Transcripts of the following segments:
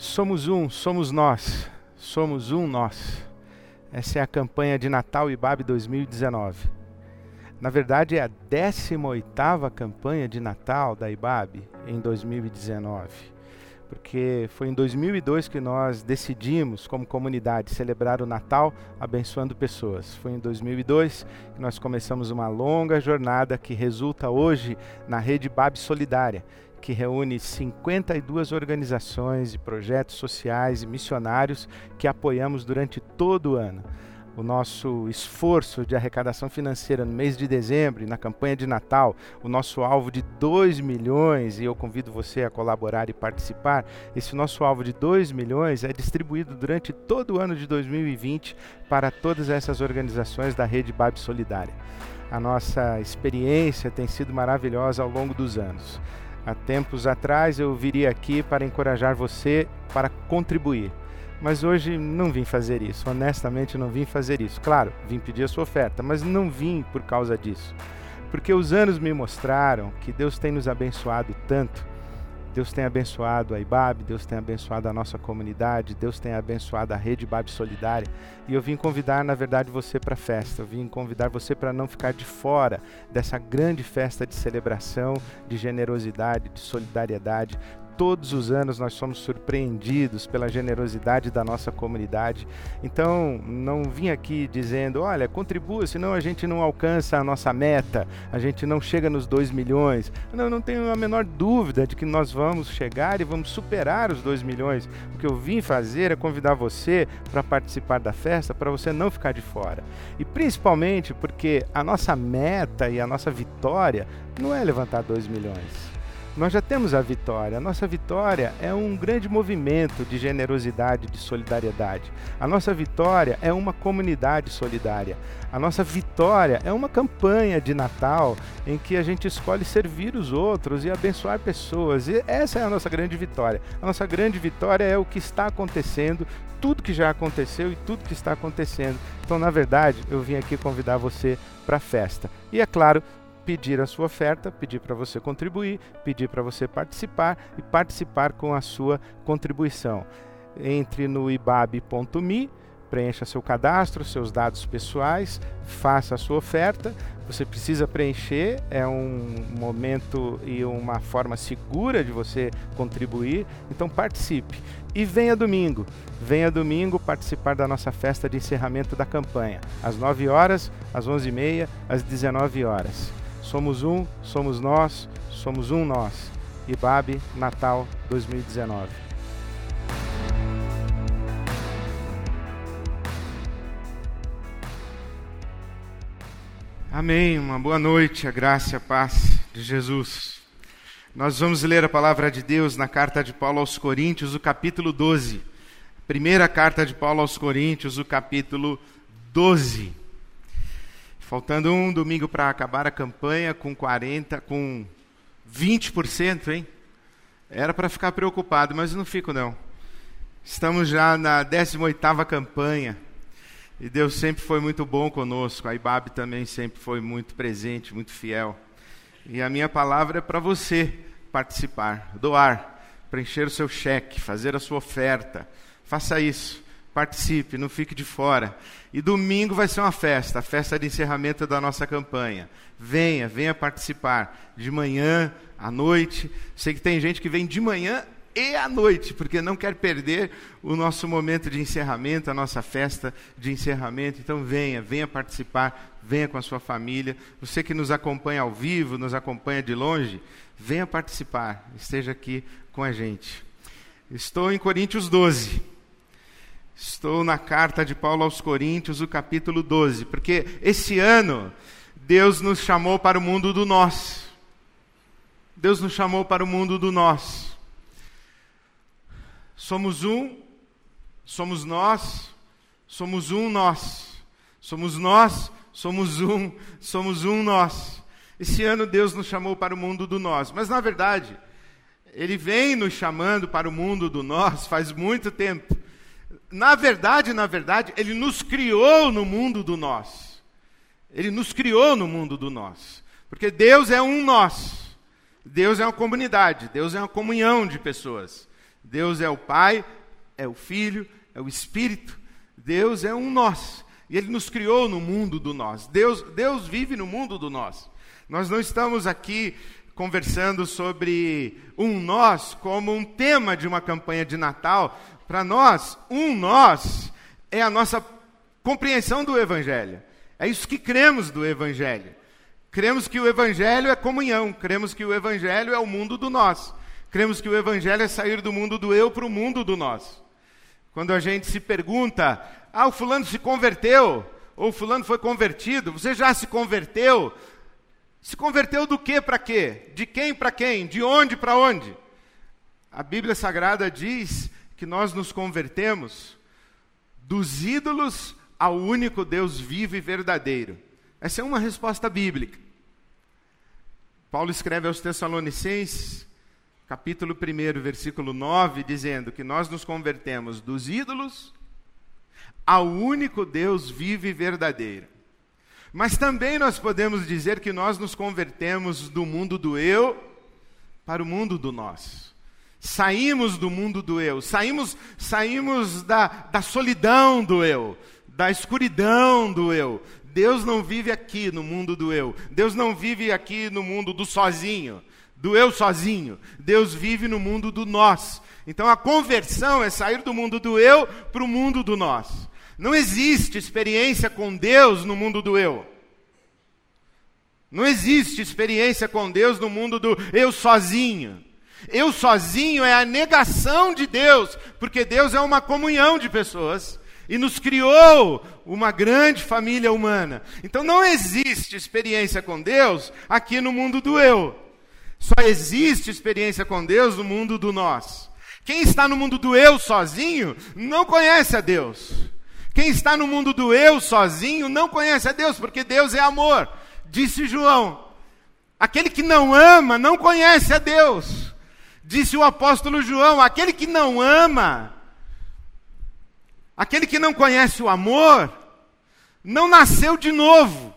Somos um, somos nós. Somos um nós. Essa é a campanha de Natal IBAB 2019. Na verdade, é a 18ª campanha de Natal da IBAB em 2019. Porque foi em 2002 que nós decidimos, como comunidade, celebrar o Natal abençoando pessoas. Foi em 2002 que nós começamos uma longa jornada que resulta hoje na rede IBAB Solidária, que reúne 52 organizações e projetos sociais e missionários que apoiamos durante todo o ano. O nosso esforço de arrecadação financeira no mês de dezembro e na campanha de Natal, o nosso alvo de 2 milhões, e eu convido você a colaborar e participar, esse nosso alvo de 2 milhões é distribuído durante todo o ano de 2020 para todas essas organizações da rede BAB Solidária. A nossa experiência tem sido maravilhosa ao longo dos anos. Há tempos atrás eu viria aqui para encorajar você para contribuir. Mas hoje não vim fazer isso, honestamente não vim fazer isso. Claro, vim pedir a sua oferta, mas não vim por causa disso. Porque os anos me mostraram que Deus tem nos abençoado tanto Deus tem abençoado a IBAB, Deus tem abençoado a nossa comunidade, Deus tem abençoado a rede IBAB Solidária. E eu vim convidar, na verdade, você para a festa. Eu vim convidar você para não ficar de fora dessa grande festa de celebração, de generosidade, de solidariedade, todos os anos nós somos surpreendidos pela generosidade da nossa comunidade. Então, não vim aqui dizendo, olha, contribua, senão a gente não alcança a nossa meta, a gente não chega nos 2 milhões. Não, não tenho a menor dúvida de que nós vamos chegar e vamos superar os 2 milhões. O que eu vim fazer é convidar você para participar da festa, para você não ficar de fora. E principalmente porque a nossa meta e a nossa vitória não é levantar 2 milhões nós já temos a vitória. A nossa vitória é um grande movimento de generosidade, de solidariedade. A nossa vitória é uma comunidade solidária. A nossa vitória é uma campanha de Natal em que a gente escolhe servir os outros e abençoar pessoas. E essa é a nossa grande vitória. A nossa grande vitória é o que está acontecendo, tudo que já aconteceu e tudo que está acontecendo. Então, na verdade, eu vim aqui convidar você para a festa. E é claro, pedir a sua oferta, pedir para você contribuir, pedir para você participar e participar com a sua contribuição. Entre no ibab.me, preencha seu cadastro, seus dados pessoais, faça a sua oferta. Você precisa preencher, é um momento e uma forma segura de você contribuir, então participe. E venha domingo, venha domingo participar da nossa festa de encerramento da campanha, às 9 horas, às 11h30, às 19 horas. Somos um, somos nós, somos um nós. IBAB Natal 2019. Amém. Uma boa noite, a graça e a paz de Jesus. Nós vamos ler a palavra de Deus na carta de Paulo aos Coríntios, o capítulo 12. Primeira carta de Paulo aos Coríntios, o capítulo 12. Faltando um domingo para acabar a campanha com 40, com 20%, hein? Era para ficar preocupado, mas não fico não. Estamos já na 18ª campanha. E Deus sempre foi muito bom conosco. A IBAB também sempre foi muito presente, muito fiel. E a minha palavra é para você participar, doar, preencher o seu cheque, fazer a sua oferta. Faça isso participe, não fique de fora. E domingo vai ser uma festa, a festa de encerramento da nossa campanha. Venha, venha participar. De manhã, à noite. Sei que tem gente que vem de manhã e à noite, porque não quer perder o nosso momento de encerramento, a nossa festa de encerramento. Então venha, venha participar, venha com a sua família. Você que nos acompanha ao vivo, nos acompanha de longe, venha participar, esteja aqui com a gente. Estou em Coríntios 12. Estou na carta de Paulo aos Coríntios, o capítulo 12, porque esse ano Deus nos chamou para o mundo do nós. Deus nos chamou para o mundo do nós. Somos um, somos nós, somos um nós. Somos nós, somos um, somos um nós. Esse ano Deus nos chamou para o mundo do nós, mas na verdade, Ele vem nos chamando para o mundo do nós faz muito tempo. Na verdade, na verdade, ele nos criou no mundo do nós. Ele nos criou no mundo do nós. Porque Deus é um nós. Deus é uma comunidade, Deus é uma comunhão de pessoas. Deus é o Pai, é o Filho, é o Espírito. Deus é um nós. E Ele nos criou no mundo do nós. Deus, Deus vive no mundo do nós. Nós não estamos aqui conversando sobre um nós como um tema de uma campanha de Natal. Para nós, um nós é a nossa compreensão do Evangelho. É isso que cremos do Evangelho. Cremos que o Evangelho é comunhão, cremos que o Evangelho é o mundo do nós. Cremos que o Evangelho é sair do mundo do eu para o mundo do nós. Quando a gente se pergunta, ah, o fulano se converteu, ou o fulano foi convertido, você já se converteu? Se converteu do que para quê? De quem para quem? De onde para onde? A Bíblia Sagrada diz que nós nos convertemos dos ídolos ao único Deus vivo e verdadeiro. Essa é uma resposta bíblica. Paulo escreve aos Tessalonicenses, capítulo 1, versículo 9, dizendo que nós nos convertemos dos ídolos ao único Deus vivo e verdadeiro. Mas também nós podemos dizer que nós nos convertemos do mundo do eu para o mundo do nós. Saímos do mundo do eu, saímos, saímos da, da solidão do eu, da escuridão do eu. Deus não vive aqui no mundo do eu. Deus não vive aqui no mundo do sozinho, do eu sozinho. Deus vive no mundo do nós. Então a conversão é sair do mundo do eu para o mundo do nós. Não existe experiência com Deus no mundo do eu. Não existe experiência com Deus no mundo do eu sozinho. Eu sozinho é a negação de Deus, porque Deus é uma comunhão de pessoas e nos criou uma grande família humana. Então não existe experiência com Deus aqui no mundo do eu. Só existe experiência com Deus no mundo do nós. Quem está no mundo do eu sozinho não conhece a Deus. Quem está no mundo do eu sozinho não conhece a Deus, porque Deus é amor, disse João. Aquele que não ama não conhece a Deus, disse o apóstolo João. Aquele que não ama Aquele que não conhece o amor, não nasceu de novo.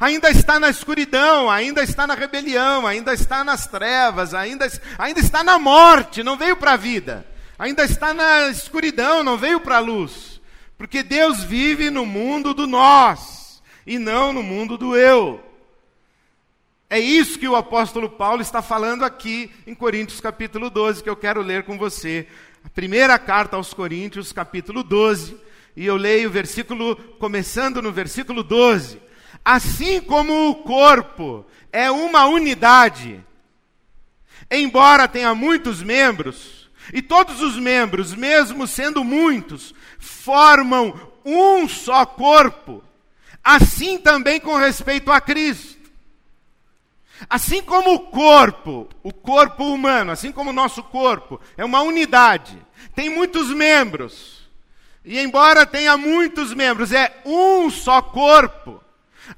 Ainda está na escuridão, ainda está na rebelião, ainda está nas trevas, ainda, ainda está na morte, não veio para a vida. Ainda está na escuridão, não veio para a luz. Porque Deus vive no mundo do nós e não no mundo do eu. É isso que o apóstolo Paulo está falando aqui em Coríntios capítulo 12, que eu quero ler com você a primeira carta aos Coríntios, capítulo 12, e eu leio o versículo, começando no versículo 12. Assim como o corpo é uma unidade, embora tenha muitos membros, e todos os membros, mesmo sendo muitos, formam um só corpo, assim também com respeito a Cristo. Assim como o corpo, o corpo humano, assim como o nosso corpo, é uma unidade, tem muitos membros, e embora tenha muitos membros, é um só corpo.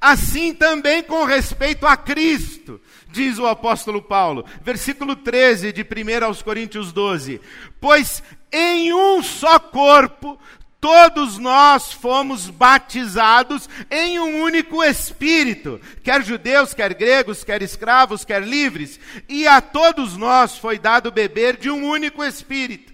Assim também com respeito a Cristo, diz o apóstolo Paulo, versículo 13 de 1 aos Coríntios 12: Pois em um só corpo Todos nós fomos batizados em um único Espírito, quer judeus, quer gregos, quer escravos, quer livres, e a todos nós foi dado beber de um único Espírito.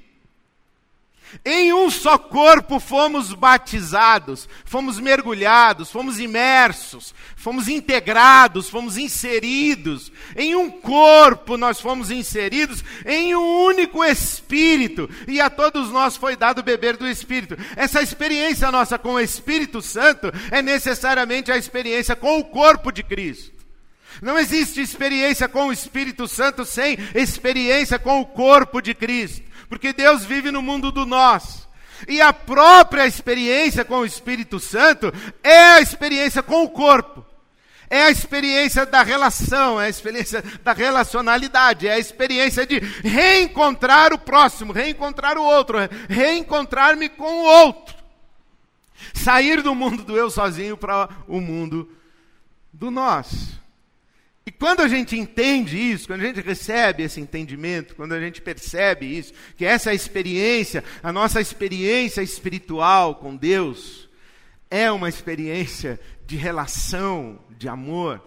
Em um só corpo fomos batizados, fomos mergulhados, fomos imersos, fomos integrados, fomos inseridos. Em um corpo nós fomos inseridos, em um único Espírito, e a todos nós foi dado beber do Espírito. Essa experiência nossa com o Espírito Santo é necessariamente a experiência com o corpo de Cristo. Não existe experiência com o Espírito Santo sem experiência com o corpo de Cristo porque Deus vive no mundo do nós. E a própria experiência com o Espírito Santo é a experiência com o corpo. É a experiência da relação, é a experiência da relacionalidade, é a experiência de reencontrar o próximo, reencontrar o outro, reencontrar-me com o outro. Sair do mundo do eu sozinho para o mundo do nós. E quando a gente entende isso, quando a gente recebe esse entendimento, quando a gente percebe isso, que essa experiência, a nossa experiência espiritual com Deus, é uma experiência de relação, de amor,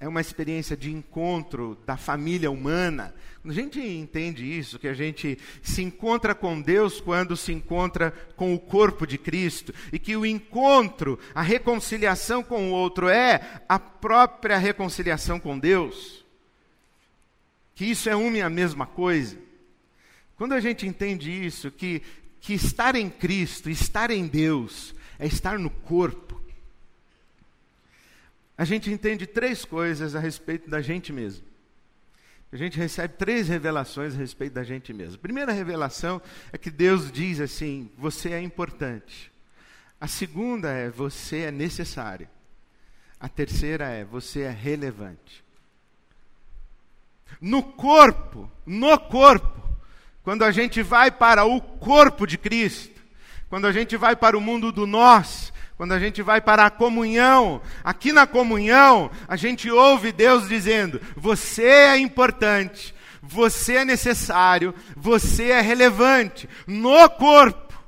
é uma experiência de encontro da família humana. A gente entende isso, que a gente se encontra com Deus quando se encontra com o corpo de Cristo, e que o encontro, a reconciliação com o outro é a própria reconciliação com Deus. Que isso é uma e a mesma coisa. Quando a gente entende isso, que, que estar em Cristo, estar em Deus, é estar no corpo, a gente entende três coisas a respeito da gente mesmo. A gente recebe três revelações a respeito da gente mesmo. A primeira revelação é que Deus diz assim: você é importante. A segunda é: você é necessário. A terceira é: você é relevante. No corpo, no corpo, quando a gente vai para o corpo de Cristo, quando a gente vai para o mundo do nós, quando a gente vai para a comunhão, aqui na comunhão, a gente ouve Deus dizendo: você é importante, você é necessário, você é relevante no corpo.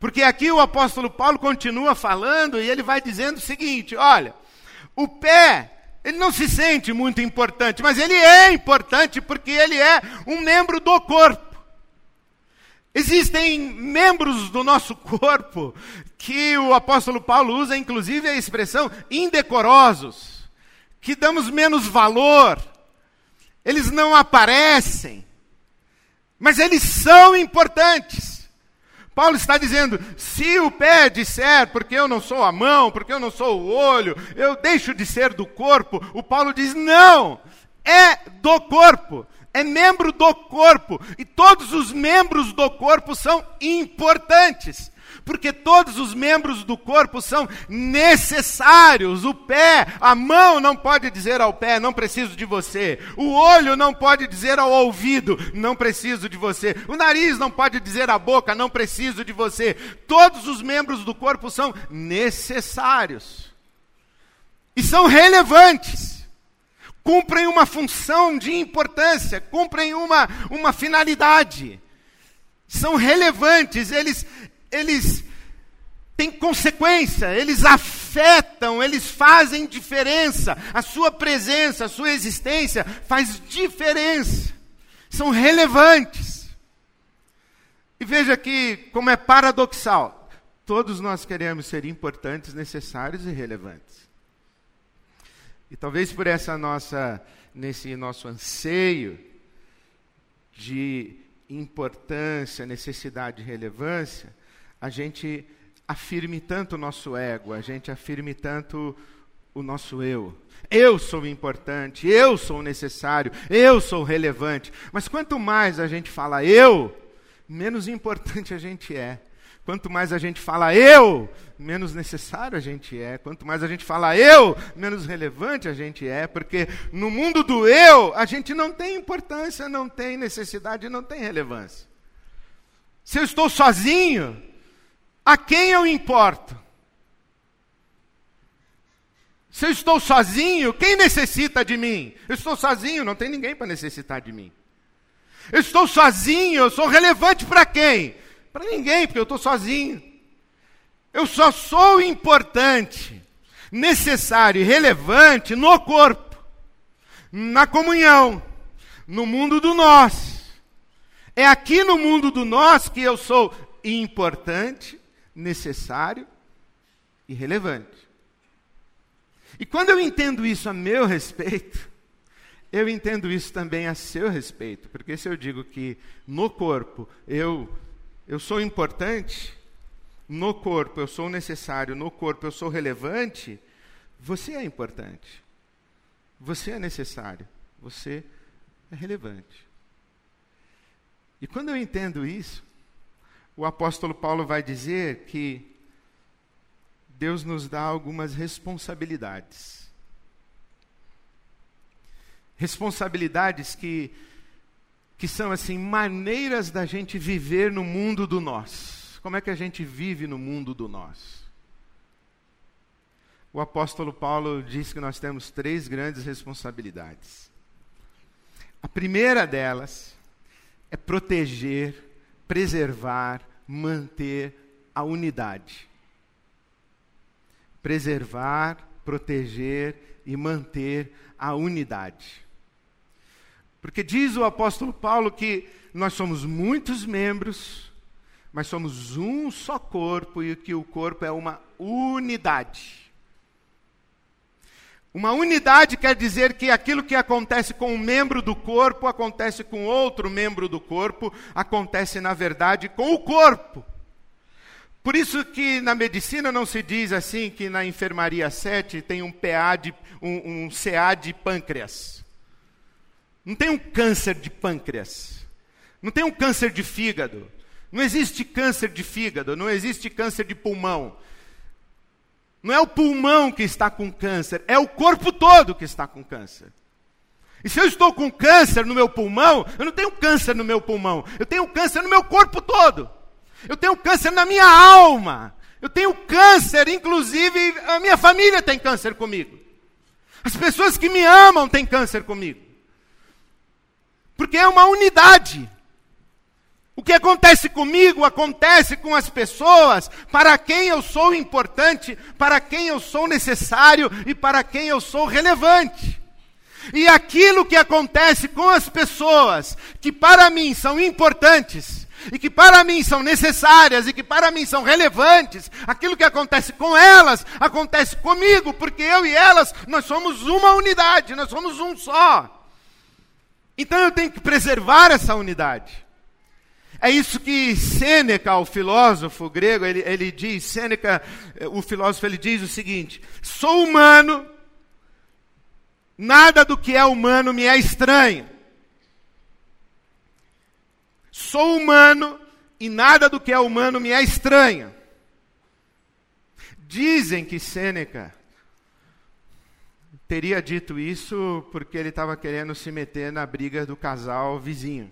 Porque aqui o apóstolo Paulo continua falando e ele vai dizendo o seguinte: olha, o pé, ele não se sente muito importante, mas ele é importante porque ele é um membro do corpo. Existem membros do nosso corpo que o apóstolo Paulo usa, inclusive, a expressão indecorosos, que damos menos valor, eles não aparecem, mas eles são importantes. Paulo está dizendo: se o pé disser, porque eu não sou a mão, porque eu não sou o olho, eu deixo de ser do corpo, o Paulo diz: não, é do corpo é membro do corpo. E todos os membros do corpo são importantes. Porque todos os membros do corpo são necessários. O pé, a mão não pode dizer ao pé, não preciso de você. O olho não pode dizer ao ouvido, não preciso de você. O nariz não pode dizer à boca, não preciso de você. Todos os membros do corpo são necessários. E são relevantes cumprem uma função de importância, cumprem uma, uma finalidade, são relevantes, eles, eles têm consequência, eles afetam, eles fazem diferença, a sua presença, a sua existência faz diferença, são relevantes. E veja aqui como é paradoxal. Todos nós queremos ser importantes, necessários e relevantes. E talvez por essa nossa nesse nosso anseio de importância, necessidade e relevância, a gente afirme tanto o nosso ego, a gente afirme tanto o nosso eu. Eu sou importante, eu sou necessário, eu sou relevante. Mas quanto mais a gente fala eu, menos importante a gente é. Quanto mais a gente fala eu, menos necessário a gente é. Quanto mais a gente fala eu, menos relevante a gente é. Porque no mundo do eu, a gente não tem importância, não tem necessidade, não tem relevância. Se eu estou sozinho, a quem eu importo? Se eu estou sozinho, quem necessita de mim? Eu estou sozinho, não tem ninguém para necessitar de mim. Eu estou sozinho, eu sou relevante para quem? Para ninguém, porque eu estou sozinho. Eu só sou importante, necessário e relevante no corpo, na comunhão, no mundo do nós. É aqui no mundo do nós que eu sou importante, necessário e relevante. E quando eu entendo isso a meu respeito, eu entendo isso também a seu respeito, porque se eu digo que no corpo eu eu sou importante, no corpo eu sou necessário, no corpo eu sou relevante, você é importante. Você é necessário, você é relevante. E quando eu entendo isso, o apóstolo Paulo vai dizer que Deus nos dá algumas responsabilidades. Responsabilidades que que são assim maneiras da gente viver no mundo do nós. Como é que a gente vive no mundo do nós? O apóstolo Paulo diz que nós temos três grandes responsabilidades. A primeira delas é proteger, preservar, manter a unidade. Preservar, proteger e manter a unidade. Porque diz o apóstolo Paulo que nós somos muitos membros, mas somos um só corpo e que o corpo é uma unidade. Uma unidade quer dizer que aquilo que acontece com um membro do corpo acontece com outro membro do corpo, acontece na verdade com o corpo. Por isso que na medicina não se diz assim que na enfermaria 7 tem um PA de um, um CA de pâncreas. Não tem um câncer de pâncreas. Não tem um câncer de fígado. Não existe câncer de fígado, não existe câncer de pulmão. Não é o pulmão que está com câncer, é o corpo todo que está com câncer. E se eu estou com câncer no meu pulmão, eu não tenho câncer no meu pulmão, eu tenho câncer no meu corpo todo. Eu tenho câncer na minha alma. Eu tenho câncer, inclusive a minha família tem câncer comigo. As pessoas que me amam têm câncer comigo. Porque é uma unidade. O que acontece comigo acontece com as pessoas para quem eu sou importante, para quem eu sou necessário e para quem eu sou relevante. E aquilo que acontece com as pessoas que para mim são importantes, e que para mim são necessárias e que para mim são relevantes, aquilo que acontece com elas acontece comigo, porque eu e elas nós somos uma unidade, nós somos um só. Então eu tenho que preservar essa unidade. É isso que Sêneca, o filósofo grego, ele, ele diz, Sêneca, o filósofo, ele diz o seguinte: sou humano, nada do que é humano me é estranho. Sou humano e nada do que é humano me é estranho. Dizem que Sêneca teria dito isso porque ele estava querendo se meter na briga do casal vizinho.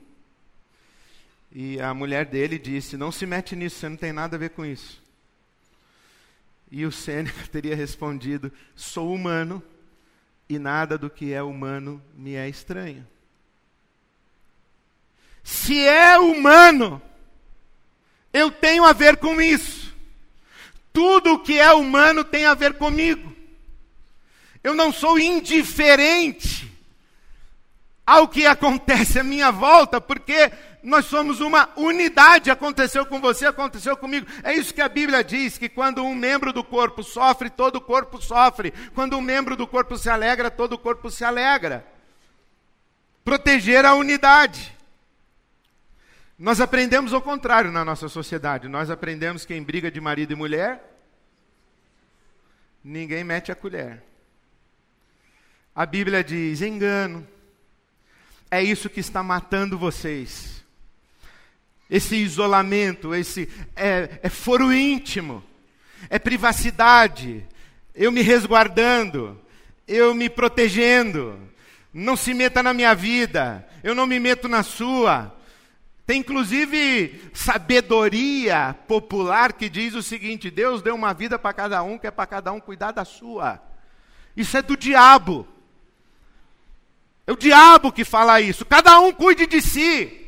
E a mulher dele disse: Não se mete nisso, você não tem nada a ver com isso. E o Sêneca teria respondido: Sou humano e nada do que é humano me é estranho. Se é humano, eu tenho a ver com isso. Tudo o que é humano tem a ver comigo. Eu não sou indiferente ao que acontece à minha volta, porque nós somos uma unidade. Aconteceu com você, aconteceu comigo. É isso que a Bíblia diz: que quando um membro do corpo sofre, todo o corpo sofre. Quando um membro do corpo se alegra, todo o corpo se alegra. Proteger a unidade. Nós aprendemos o contrário na nossa sociedade. Nós aprendemos que em briga de marido e mulher, ninguém mete a colher. A Bíblia diz: engano. É isso que está matando vocês esse isolamento, esse é, é foro íntimo, é privacidade, eu me resguardando, eu me protegendo, não se meta na minha vida, eu não me meto na sua. Tem inclusive sabedoria popular que diz o seguinte: Deus deu uma vida para cada um, que é para cada um cuidar da sua. Isso é do diabo. É o diabo que fala isso. Cada um cuide de si.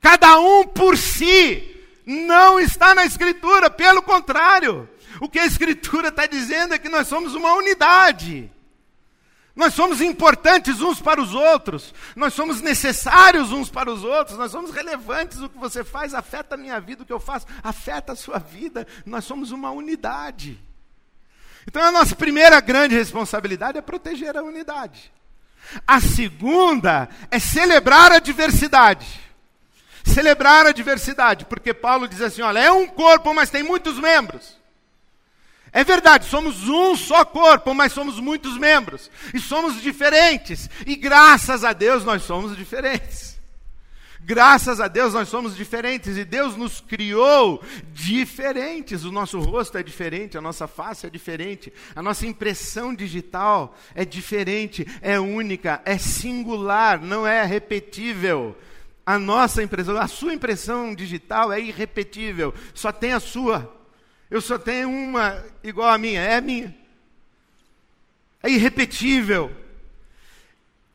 Cada um por si. Não está na Escritura, pelo contrário. O que a Escritura está dizendo é que nós somos uma unidade. Nós somos importantes uns para os outros, nós somos necessários uns para os outros, nós somos relevantes. O que você faz afeta a minha vida, o que eu faço afeta a sua vida. Nós somos uma unidade. Então a nossa primeira grande responsabilidade é proteger a unidade. A segunda é celebrar a diversidade celebrar a diversidade, porque Paulo diz assim: olha, é um corpo, mas tem muitos membros. É verdade, somos um só corpo, mas somos muitos membros. E somos diferentes. E graças a Deus nós somos diferentes. Graças a Deus nós somos diferentes. E Deus nos criou diferentes. O nosso rosto é diferente, a nossa face é diferente, a nossa impressão digital é diferente, é única, é singular, não é repetível. A nossa impressão, a sua impressão digital é irrepetível, só tem a sua. Eu só tenho uma igual a minha, é a minha. É irrepetível.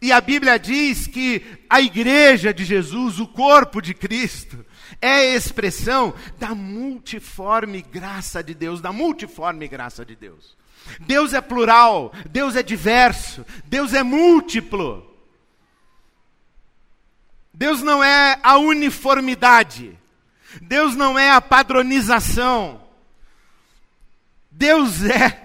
E a Bíblia diz que a igreja de Jesus, o corpo de Cristo, é expressão da multiforme graça de Deus, da multiforme graça de Deus. Deus é plural, Deus é diverso, Deus é múltiplo. Deus não é a uniformidade. Deus não é a padronização. Deus é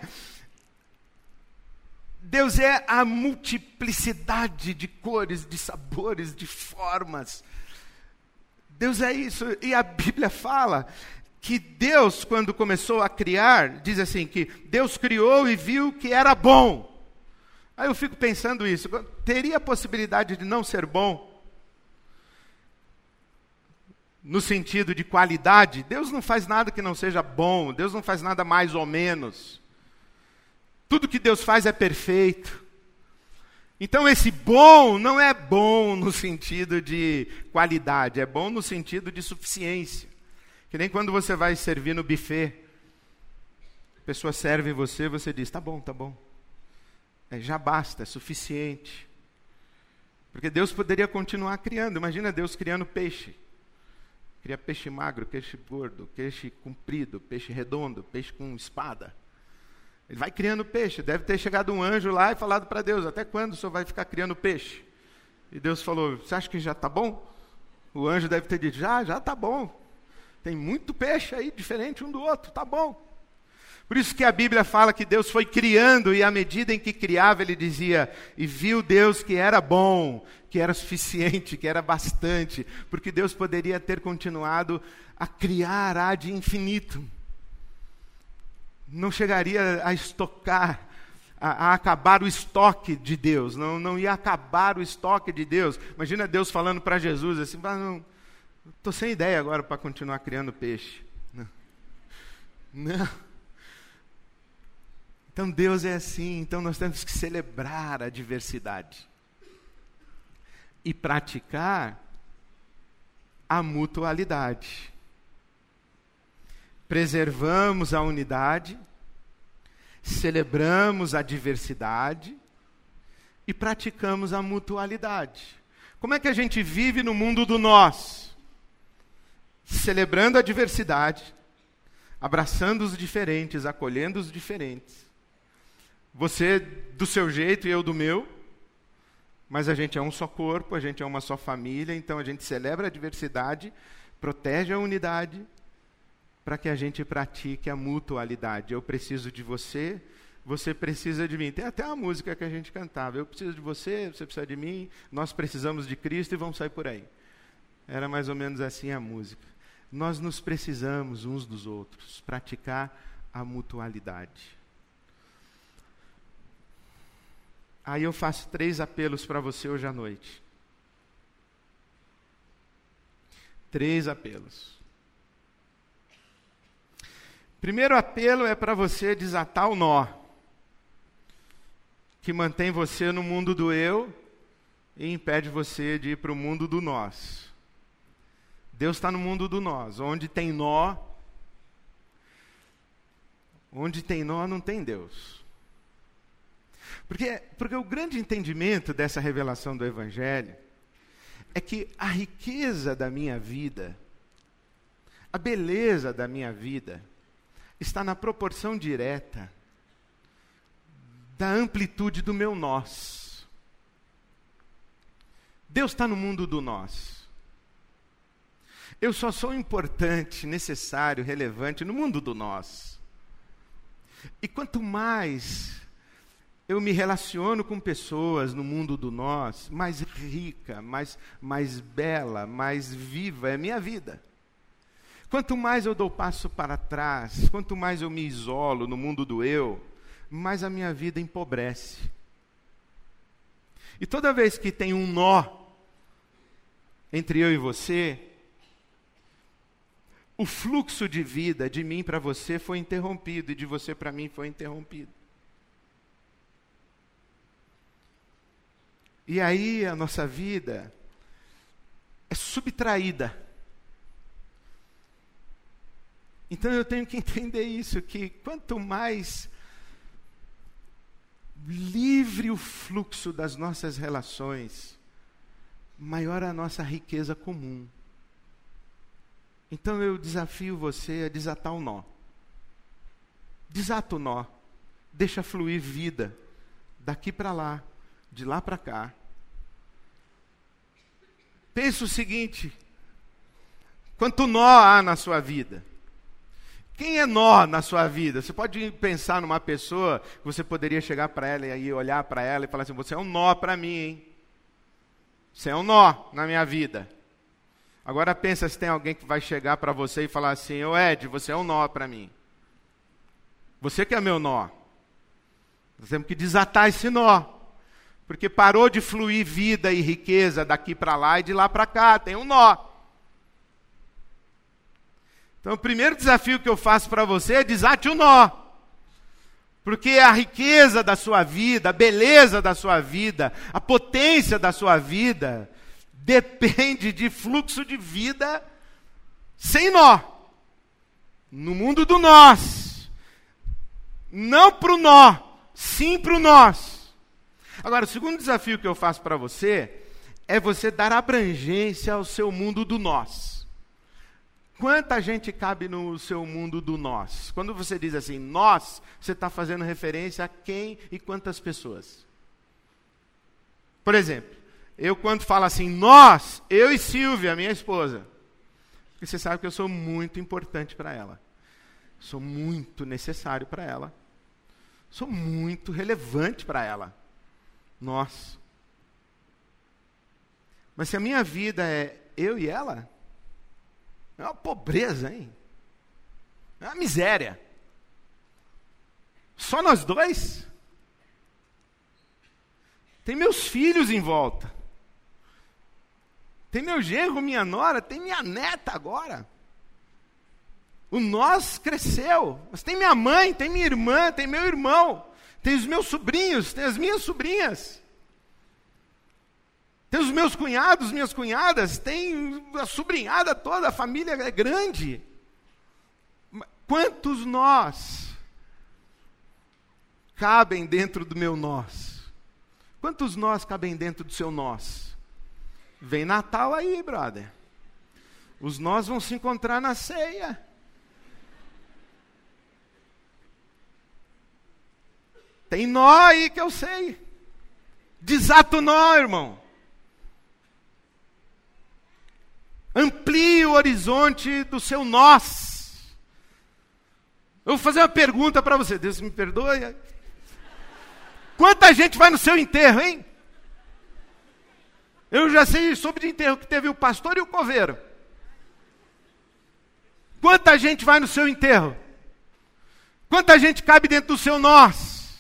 Deus é a multiplicidade de cores, de sabores, de formas. Deus é isso. E a Bíblia fala que Deus, quando começou a criar, diz assim: que Deus criou e viu que era bom. Aí eu fico pensando isso: teria a possibilidade de não ser bom? No sentido de qualidade, Deus não faz nada que não seja bom, Deus não faz nada mais ou menos. Tudo que Deus faz é perfeito. Então, esse bom não é bom no sentido de qualidade, é bom no sentido de suficiência. Que nem quando você vai servir no buffet, a pessoa serve você, você diz: tá bom, tá bom. É, já basta, é suficiente. Porque Deus poderia continuar criando. Imagina Deus criando peixe. Cria peixe magro, peixe gordo, peixe comprido, peixe redondo, peixe com espada. Ele vai criando peixe. Deve ter chegado um anjo lá e falado para Deus: Até quando o senhor vai ficar criando peixe? E Deus falou: Você acha que já está bom? O anjo deve ter dito: Já, já está bom. Tem muito peixe aí, diferente um do outro, está bom. Por isso que a Bíblia fala que Deus foi criando e à medida em que criava, ele dizia: E viu Deus que era bom, que era suficiente, que era bastante, porque Deus poderia ter continuado a criar ad infinito não chegaria a estocar, a, a, acabar o estoque de Deus, não, não ia acabar o estoque de Deus. Imagina Deus falando para Jesus assim: ah, não, estou sem ideia agora para continuar criando peixe. Não. não. Então Deus é assim, então nós temos que celebrar a diversidade e praticar a mutualidade preservamos a unidade, celebramos a diversidade e praticamos a mutualidade. Como é que a gente vive no mundo do nós? Celebrando a diversidade, abraçando os diferentes, acolhendo os diferentes. Você do seu jeito e eu do meu, mas a gente é um só corpo, a gente é uma só família, então a gente celebra a diversidade, protege a unidade para que a gente pratique a mutualidade. Eu preciso de você, você precisa de mim. Tem até a música que a gente cantava. Eu preciso de você, você precisa de mim, nós precisamos de Cristo e vamos sair por aí. Era mais ou menos assim a música. Nós nos precisamos uns dos outros, praticar a mutualidade. Aí eu faço três apelos para você hoje à noite. Três apelos. Primeiro apelo é para você desatar o nó que mantém você no mundo do eu e impede você de ir para o mundo do nós. Deus está no mundo do nós. Onde tem nó, onde tem nó não tem Deus. Porque, porque o grande entendimento dessa revelação do Evangelho é que a riqueza da minha vida, a beleza da minha vida, está na proporção direta da amplitude do meu nós. Deus está no mundo do nós. Eu só sou importante, necessário, relevante no mundo do nós. E quanto mais eu me relaciono com pessoas no mundo do nós, mais rica, mais, mais bela, mais viva é a minha vida. Quanto mais eu dou passo para trás, quanto mais eu me isolo no mundo do eu, mais a minha vida empobrece. E toda vez que tem um nó entre eu e você, o fluxo de vida de mim para você foi interrompido e de você para mim foi interrompido. E aí a nossa vida é subtraída Então eu tenho que entender isso, que quanto mais livre o fluxo das nossas relações, maior a nossa riqueza comum. Então eu desafio você a desatar o nó. Desata o nó deixa fluir vida, daqui para lá, de lá para cá. Pensa o seguinte: quanto nó há na sua vida? Quem é nó na sua vida? Você pode pensar numa pessoa você poderia chegar para ela e olhar para ela e falar assim: você é um nó para mim, hein? Você é um nó na minha vida. Agora pensa se tem alguém que vai chegar para você e falar assim: Ô Ed, você é um nó para mim. Você que é meu nó. Nós temos que desatar esse nó. Porque parou de fluir vida e riqueza daqui para lá e de lá para cá. Tem um nó. Então, o primeiro desafio que eu faço para você é desate o nó. Porque a riqueza da sua vida, a beleza da sua vida, a potência da sua vida, depende de fluxo de vida sem nó. No mundo do nós. Não para o nó, sim para o nós. Agora, o segundo desafio que eu faço para você é você dar abrangência ao seu mundo do nós. Quanta gente cabe no seu mundo do nós? Quando você diz assim, nós, você está fazendo referência a quem e quantas pessoas? Por exemplo, eu quando falo assim, nós, eu e Silvia, minha esposa, porque você sabe que eu sou muito importante para ela. Sou muito necessário para ela. Sou muito relevante para ela. Nós. Mas se a minha vida é eu e ela, é uma pobreza, hein? É uma miséria. Só nós dois? Tem meus filhos em volta. Tem meu genro, minha nora, tem minha neta agora. O nós cresceu. Mas tem minha mãe, tem minha irmã, tem meu irmão, tem os meus sobrinhos, tem as minhas sobrinhas. Tem os meus cunhados, minhas cunhadas, tem a sobrinhada toda, a família é grande. Quantos nós cabem dentro do meu nós? Quantos nós cabem dentro do seu nós? Vem Natal aí, brother. Os nós vão se encontrar na ceia. Tem nó aí que eu sei. Desata o nó, irmão. Amplie o horizonte do seu nós. Eu vou fazer uma pergunta para você. Deus me perdoe. Quanta gente vai no seu enterro, hein? Eu já sei sobre de enterro que teve o pastor e o coveiro. Quanta gente vai no seu enterro? Quanta gente cabe dentro do seu nós?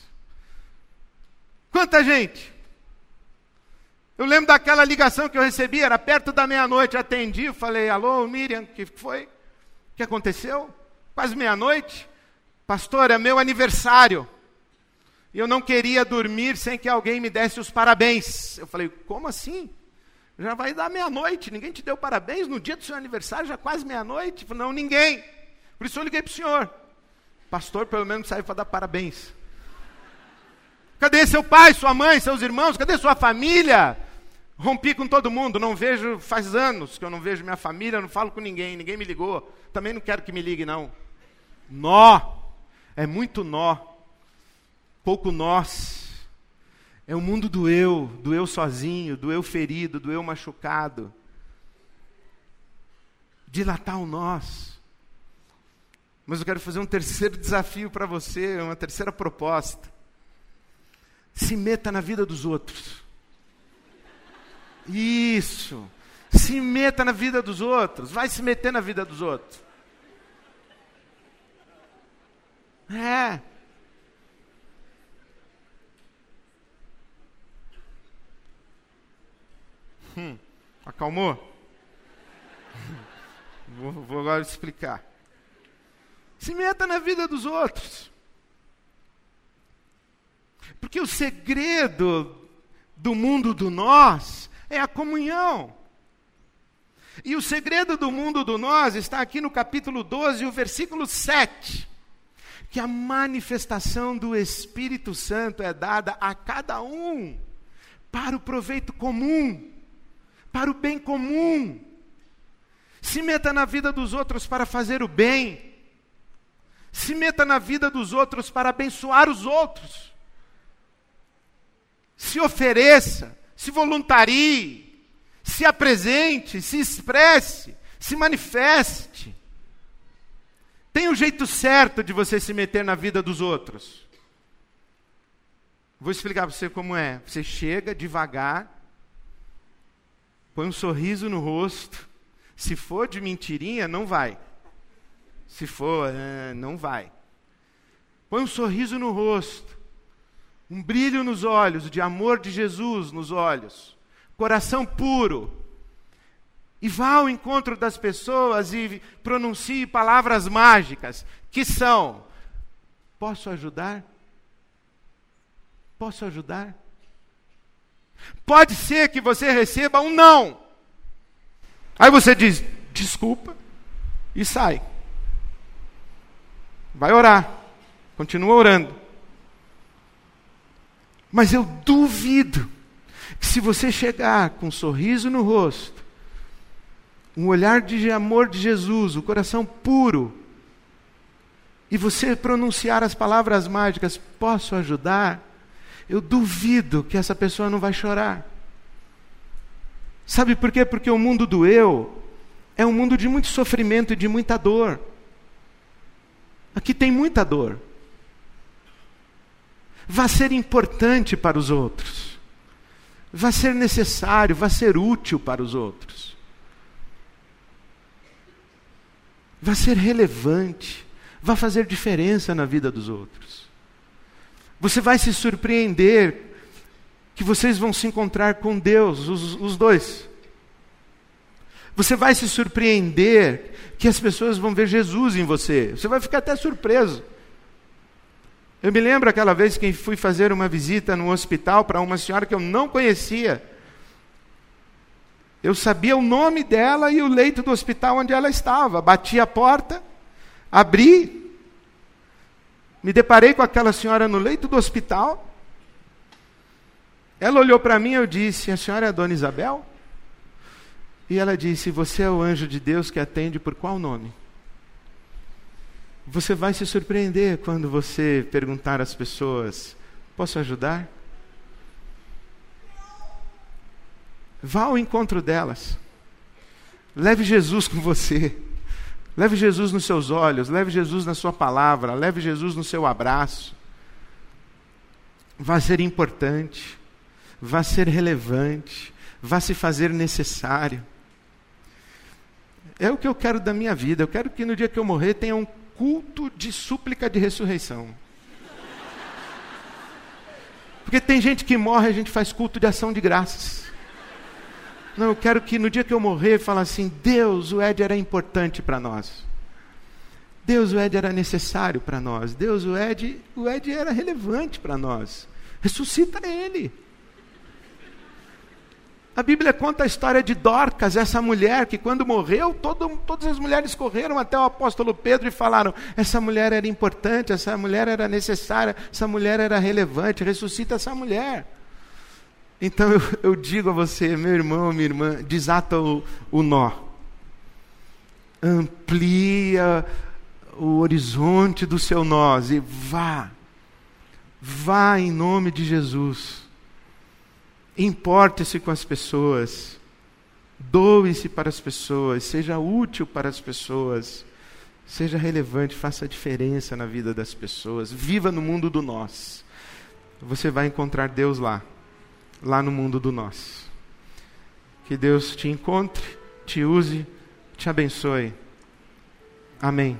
Quanta gente? Eu lembro daquela ligação que eu recebi, era perto da meia-noite, atendi, falei, alô, Miriam, o que foi? O que aconteceu? Quase meia-noite. Pastor, é meu aniversário. E eu não queria dormir sem que alguém me desse os parabéns. Eu falei, como assim? Já vai dar meia-noite, ninguém te deu parabéns no dia do seu aniversário, já quase meia-noite. Não, ninguém. Por isso eu liguei para o senhor. Pastor, pelo menos saiu para dar parabéns. Cadê seu pai, sua mãe, seus irmãos? Cadê sua família? Rompi com todo mundo, não vejo, faz anos que eu não vejo minha família, não falo com ninguém, ninguém me ligou. Também não quero que me ligue, não. Nó. É muito nó. Pouco nós. É o mundo do eu, do eu sozinho, do eu ferido, do eu machucado. Dilatar o nós. Mas eu quero fazer um terceiro desafio para você, uma terceira proposta. Se meta na vida dos outros. Isso. Se meta na vida dos outros. Vai se meter na vida dos outros. É. Hum, acalmou? Vou, vou agora explicar. Se meta na vida dos outros. Porque o segredo do mundo do nós é a comunhão. E o segredo do mundo do nós está aqui no capítulo 12, o versículo 7. Que a manifestação do Espírito Santo é dada a cada um para o proveito comum para o bem comum. Se meta na vida dos outros para fazer o bem. Se meta na vida dos outros para abençoar os outros. Se ofereça, se voluntarie, se apresente, se expresse, se manifeste. Tem um jeito certo de você se meter na vida dos outros. Vou explicar para você como é. Você chega devagar, põe um sorriso no rosto. Se for de mentirinha, não vai. Se for, é, não vai. Põe um sorriso no rosto, um brilho nos olhos, de amor de Jesus nos olhos, coração puro. E vá ao encontro das pessoas e pronuncie palavras mágicas, que são: Posso ajudar? Posso ajudar? Pode ser que você receba um não. Aí você diz: Desculpa, e sai. Vai orar. Continua orando. Mas eu duvido que se você chegar com um sorriso no rosto, um olhar de amor de Jesus, o coração puro, e você pronunciar as palavras mágicas, posso ajudar? Eu duvido que essa pessoa não vai chorar. Sabe por quê? Porque o mundo do eu é um mundo de muito sofrimento e de muita dor. Aqui tem muita dor. Vá ser importante para os outros. Vá ser necessário, vá ser útil para os outros. Vá ser relevante. Vá fazer diferença na vida dos outros. Você vai se surpreender que vocês vão se encontrar com Deus, os, os dois. Você vai se surpreender que as pessoas vão ver Jesus em você. Você vai ficar até surpreso. Eu me lembro aquela vez que fui fazer uma visita no hospital para uma senhora que eu não conhecia. Eu sabia o nome dela e o leito do hospital onde ela estava. Bati a porta, abri, me deparei com aquela senhora no leito do hospital. Ela olhou para mim e eu disse: A senhora é a dona Isabel? E ela disse: Você é o anjo de Deus que atende por qual nome? Você vai se surpreender quando você perguntar às pessoas: Posso ajudar? Vá ao encontro delas. Leve Jesus com você. Leve Jesus nos seus olhos, leve Jesus na sua palavra, leve Jesus no seu abraço. Vá ser importante, vá ser relevante, vá se fazer necessário. É o que eu quero da minha vida. Eu quero que no dia que eu morrer tenha um culto de súplica de ressurreição. Porque tem gente que morre a gente faz culto de ação de graças. Não, eu quero que no dia que eu morrer, fale assim: Deus, o Ed era importante para nós. Deus, o Ed era necessário para nós. Deus, o Ed, o Ed era relevante para nós. Ressuscita ele. A Bíblia conta a história de Dorcas, essa mulher que quando morreu, todo, todas as mulheres correram até o apóstolo Pedro e falaram: essa mulher era importante, essa mulher era necessária, essa mulher era relevante, ressuscita essa mulher. Então eu, eu digo a você, meu irmão, minha irmã, desata o, o nó, amplia o horizonte do seu nós e vá, vá em nome de Jesus. Importe-se com as pessoas. Doe-se para as pessoas. Seja útil para as pessoas. Seja relevante, faça diferença na vida das pessoas. Viva no mundo do nós. Você vai encontrar Deus lá, lá no mundo do nós. Que Deus te encontre, te use, te abençoe. Amém.